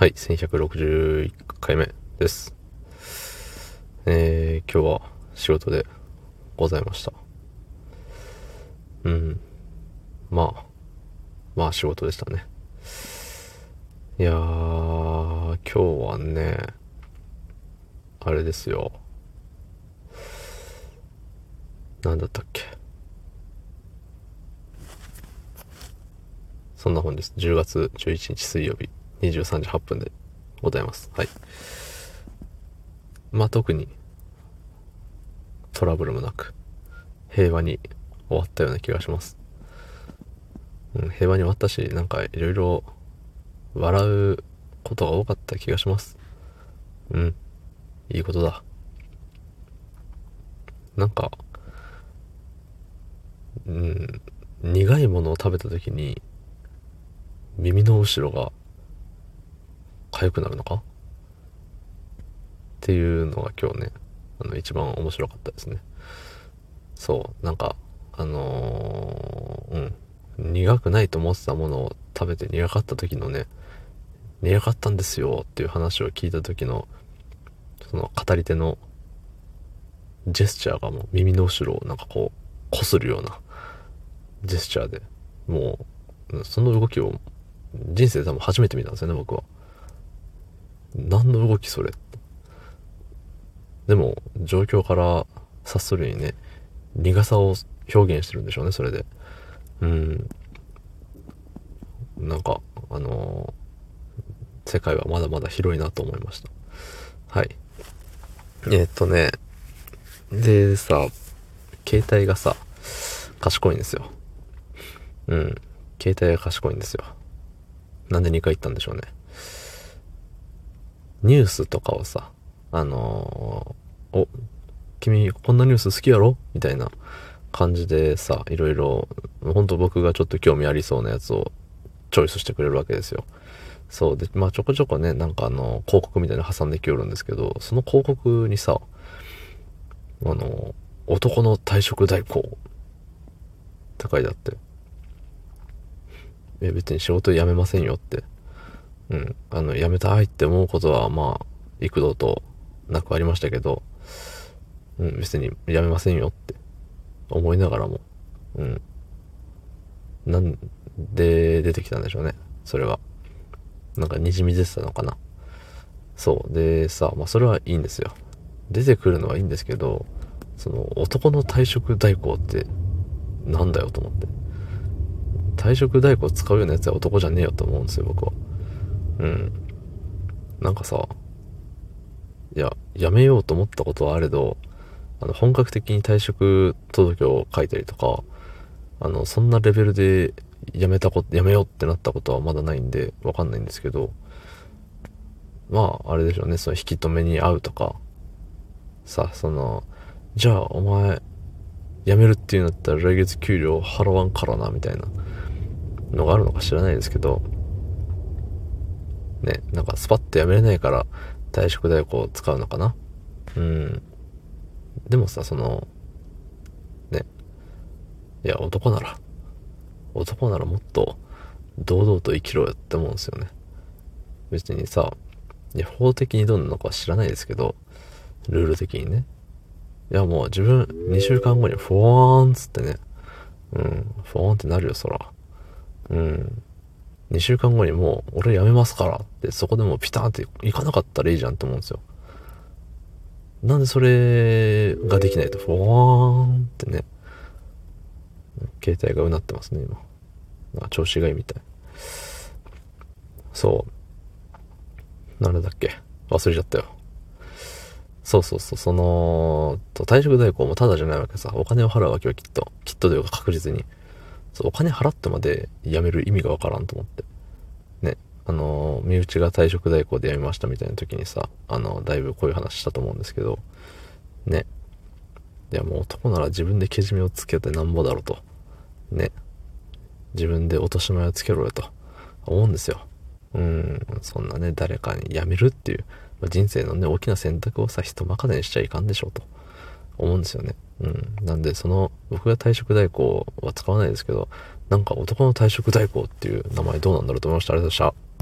はい、1161回目です。えー、今日は仕事でございました。うん。まあ、まあ仕事でしたね。いやー、今日はね、あれですよ。なんだったっけ。そんな本です。10月11日水曜日。23時8分でございます。はい。まあ、特にトラブルもなく平和に終わったような気がします。うん、平和に終わったし、なんかいろいろ笑うことが多かった気がします。うん。いいことだ。なんか、うん、苦いものを食べた時に耳の後ろが痒くなるのか？っていうのが今日ね、あの、一番面白かったですね。そう、なんか、あのー、うん、苦くないと思ってたものを食べて苦かった時のね、苦かったんですよっていう話を聞いた時の、その語り手のジェスチャーがもう耳の後ろをなんかこう、こするようなジェスチャーで、もう、その動きを人生で多分初めて見たんですよね、僕は。何の動きそれ？でも、状況から察するにね、苦さを表現してるんでしょうね、それで。うん。なんか、あのー、世界はまだまだ広いなと思いました。はい。えー、っとね、でさ、携帯がさ、賢いんですよ。うん。携帯が賢いんですよ。なんで2回言ったんでしょうね。ニュースとかをさ、あのー、お、君こんなニュース好きやろ？みたいな感じでさ、いろいろ、ほんと僕がちょっと興味ありそうなやつをチョイスしてくれるわけですよ。そう。で、まあちょこちょこね、なんかあの、広告みたいなの挟んできよるんですけど、その広告にさ、あの、男の退職代行って書いてあって、え、別に仕事辞めませんよってうん、あの、やめたいって思うことは、まあ、幾度となくありましたけど、うん、別にやめませんよって思いながらも、うん。なんで出てきたんでしょうね、それは。なんか滲み出てたのかな。そう。で、さ、まあそれはいいんですよ。出てくるのはいいんですけど、その男の退職代行ってなんだよと思って。退職代行使うようなやつは男じゃねえよと思うんですよ、僕は。うん。なんかさ、いや、やめようと思ったことはあれど、あの、本格的に退職届を書いたりとか、あの、そんなレベルでやめたこと、やめようってなったことはまだないんで、わかんないんですけど、まあ、あれでしょうね、その引き止めに会うとか、さ、その、じゃあ、お前、辞めるっていうんだったら来月給料払わんからな、みたいなのがあるのか知らないですけど、ね、なんかスパッとやめれないから退職代行を使うのかな？うん。でもさ、その、ね、いや、男なら、男ならもっと堂々と生きろよって思うんですよね。別にさ、法的にどうなのか知らないですけど、ルール的にね。いや、もう自分2週間後にフォーンっつってね、うん、フォーンってなるよ、そら。うん。2週間後にもう、俺辞めますからって、そこでもうピターンって行かなかったらいいじゃんって思うんですよ。なんでそれができないと、フォーンってね、携帯がうなってますね、今。なんか調子がいいみたい。そう。なんだっけ忘れちゃったよ。そうそうそう、その、と退職代行もただじゃないわけさ。お金を払うわけよ、きっと。きっとというか確実に。そう、お金払ってまで辞める意味がわからんと思って。ね。あの、身内が退職代行で辞めましたみたいな時にさ、あの、だいぶこういう話したと思うんですけど、ね。いや、もう男なら自分でけじめをつけてなんぼだろうと。ね。自分で落とし前をつけろよと思うんですよ。うん、そんなね、誰かに辞めるっていう、ま人生のね、大きな選択をさ、人任せにしちゃいかんでしょうと思うんですよね。うん。なんで、その、僕が退職代行は使わないですけど、なんか男の退職代行っていう名前どうなんだろうと思いました？ありがとうございました。